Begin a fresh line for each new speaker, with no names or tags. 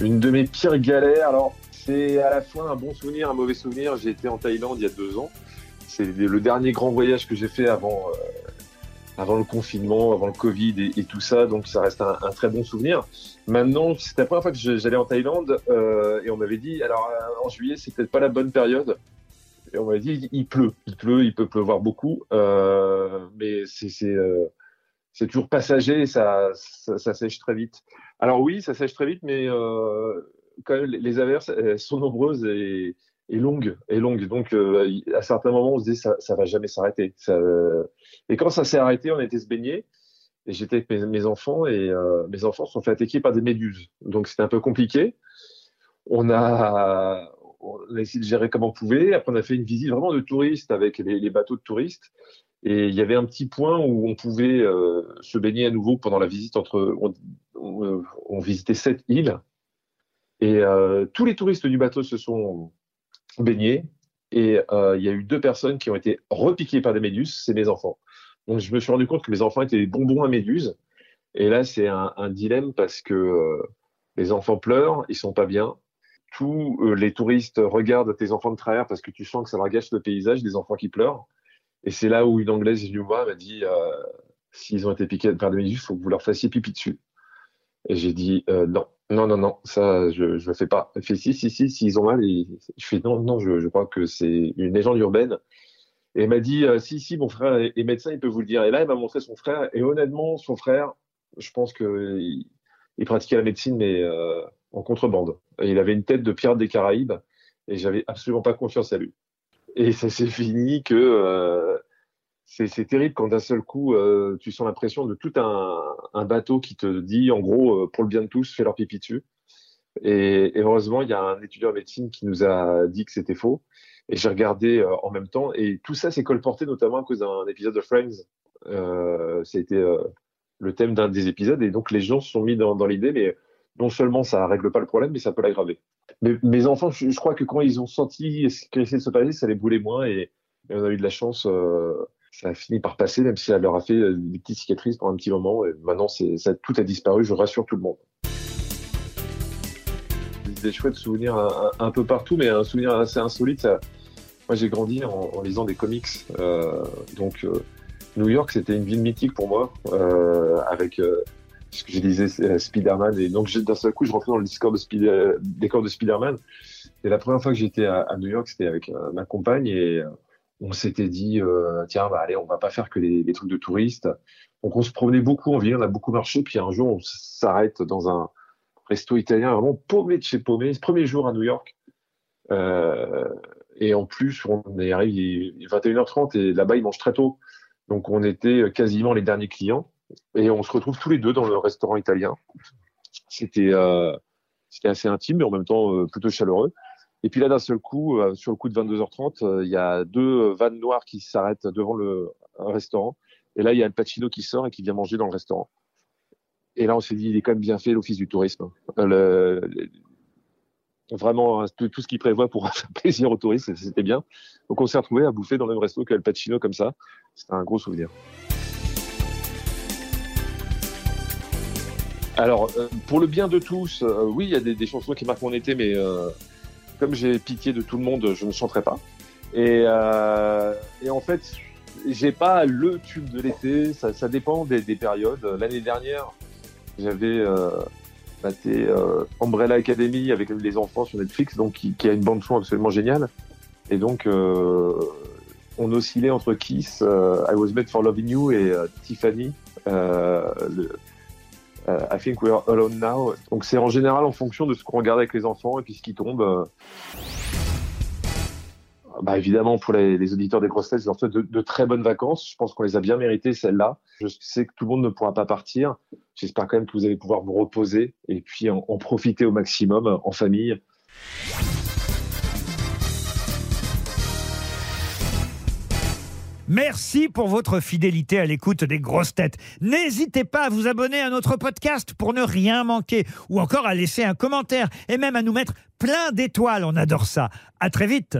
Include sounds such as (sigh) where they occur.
Une de mes pires galères, alors c'est à la fois un bon souvenir, un mauvais souvenir. J'ai été en Thaïlande il y a deux ans. C'est le dernier grand voyage que j'ai fait avant, euh, avant le confinement, avant le Covid et, tout ça. Donc ça reste un, très bon souvenir. Maintenant, c'était la première fois que j'allais en Thaïlande euh, et on m'avait dit, alors euh, en juillet, c'est peut-être pas la bonne période. Et on m'avait dit, il pleut, il pleut, il peut pleuvoir beaucoup, mais c'est c'est toujours passager, ça, sèche très vite. Alors oui, ça sèche très vite, mais euh, quand même, les averses sont nombreuses et, longues. Et longues. Donc, euh, à certains moments, on se dit, ça, ça va jamais s'arrêter. Et quand ça s'est arrêté, on était se baigner. Et j'étais avec mes, enfants et euh, mes enfants se sont fait attaquer par des méduses. Donc, c'était un peu compliqué. On a, essayé de gérer comme on pouvait. Après, on a fait une visite vraiment de touristes avec les bateaux de touristes. Et il y avait un petit point où on pouvait euh, se baigner à nouveau pendant la visite entre. On, on, visitait sept îles. Et euh, tous les touristes du bateau se sont baignés. Et euh, il y a eu deux personnes qui ont été repiquées par des méduses, c'est mes enfants. Donc je me suis rendu compte que mes enfants étaient des bonbons à méduses. Et là, c'est un, un, dilemme parce que les enfants pleurent, ils sont pas bien. Tous les touristes regardent tes enfants de travers parce que tu sens que ça leur gâche le paysage, des enfants qui pleurent. Et c'est là où une Anglaise venue moi m'a dit euh, s'ils ont été piqués par des méduses, il faut que vous leur fassiez pipi dessus. Et j'ai dit euh, non, non, non, non, ça je ne le fais pas. Elle fait si, si, si, s'ils ont mal. Je fais non, non, je, crois que c'est une légende urbaine. Et elle m'a dit euh, si, si, mon frère est médecin, il peut vous le dire. Et là, elle m'a montré son frère. Et honnêtement, son frère, je pense que il, pratiquait la médecine, mais en contrebande. Il avait une tête de pirate des Caraïbes. Et j'avais absolument pas confiance à lui. Et ça s'est fini que euh, c'est terrible quand d'un seul coup, euh, tu sens l'impression de tout un, un, bateau qui te dit, en gros, euh, pour le bien de tous, fais leur pipi dessus. Et, heureusement, il y a un étudiant en médecine qui nous a dit que c'était faux. Et j'ai regardé euh, en même temps. Et tout ça s'est colporté notamment à cause d'un épisode de Friends. Euh, C'était le thème d'un des épisodes. Et donc, les gens se sont mis dans, dans l'idée, mais non seulement ça règle pas le problème, mais ça peut l'aggraver. Mais mes enfants, je, crois que quand ils ont senti ce qui essayait de se passer, ça les boulait moins et, on a eu de la chance. Euh, ça a fini par passer, même si ça leur a fait euh, des petites cicatrices pendant un petit moment. Et maintenant, ça, tout a disparu. Je rassure tout le monde. Des chouettes souvenirs un, peu partout, mais un souvenir assez insolite. moi, j'ai grandi en, lisant des comics. Euh, donc, New York, c'était une ville mythique pour moi, avec ce que je disais euh, Spider-Man. Et donc, d'un seul coup, je rentrais dans le décor de, Spider décor de Spider-Man. Et la première fois que j'étais à, New York, c'était avec euh, ma compagne et euh, on s'était dit, tiens, bah, allez, on va pas faire que les, les, trucs de touristes. Donc, on se promenait beaucoup en ville, on a beaucoup marché. Puis un jour, on s'arrête dans un resto italien vraiment paumé de chez paumé. Premier jour à New York. Euh, et en plus, on est arrivé, il est 21h30 et là-bas, ils mangent très tôt. Donc, on était quasiment les derniers clients. Et on se retrouve tous les deux dans le restaurant italien. C'était euh, assez intime, mais en même temps euh, plutôt chaleureux. Et puis là, d'un seul coup, euh, sur le coup de 22h30, euh, il y a deux vannes noires qui s'arrêtent devant le restaurant. Et là, il y a un Pacino qui sort et qui vient manger dans le restaurant. Et là, on s'est dit, il est quand même bien fait l'office du tourisme. Vraiment, hein, tout, tout ce qu'il prévoit pour (laughs) faire plaisir aux touristes, c'était bien. Donc, on s'est retrouvé à bouffer dans le même resto qu'Al Pacino comme ça. C'était un gros souvenir. Alors, euh, pour le bien de tous, euh, oui, il y a des, chansons qui marquent mon été, mais euh, comme j'ai pitié de tout le monde, je ne chanterai pas. Et, en fait, j'ai pas le tube de l'été, ça, dépend des, des périodes. L'année dernière, j'avais batté Umbrella Academy avec les enfants sur Netflix, donc qui, a une bande son absolument géniale. Et donc, on oscillait entre Kiss, I Was Made for Loving You et Tiffany. Euh, I think we're alone now. Donc c'est en général en fonction de ce qu'on regarde avec les enfants et puis ce qui tombe. Euh. Bah évidemment, pour les, auditeurs des grosses têtes, je leur de, très bonnes vacances. Je pense qu'on les a bien méritées, celles-là. Je sais que tout le monde ne pourra pas partir. J'espère quand même que vous allez pouvoir vous reposer et puis en profiter au maximum en famille.
Merci pour votre fidélité à l'écoute des grosses têtes. N'hésitez pas à vous abonner à notre podcast pour ne rien manquer ou encore à laisser un commentaire et même à nous mettre plein d'étoiles. On adore ça. À très vite.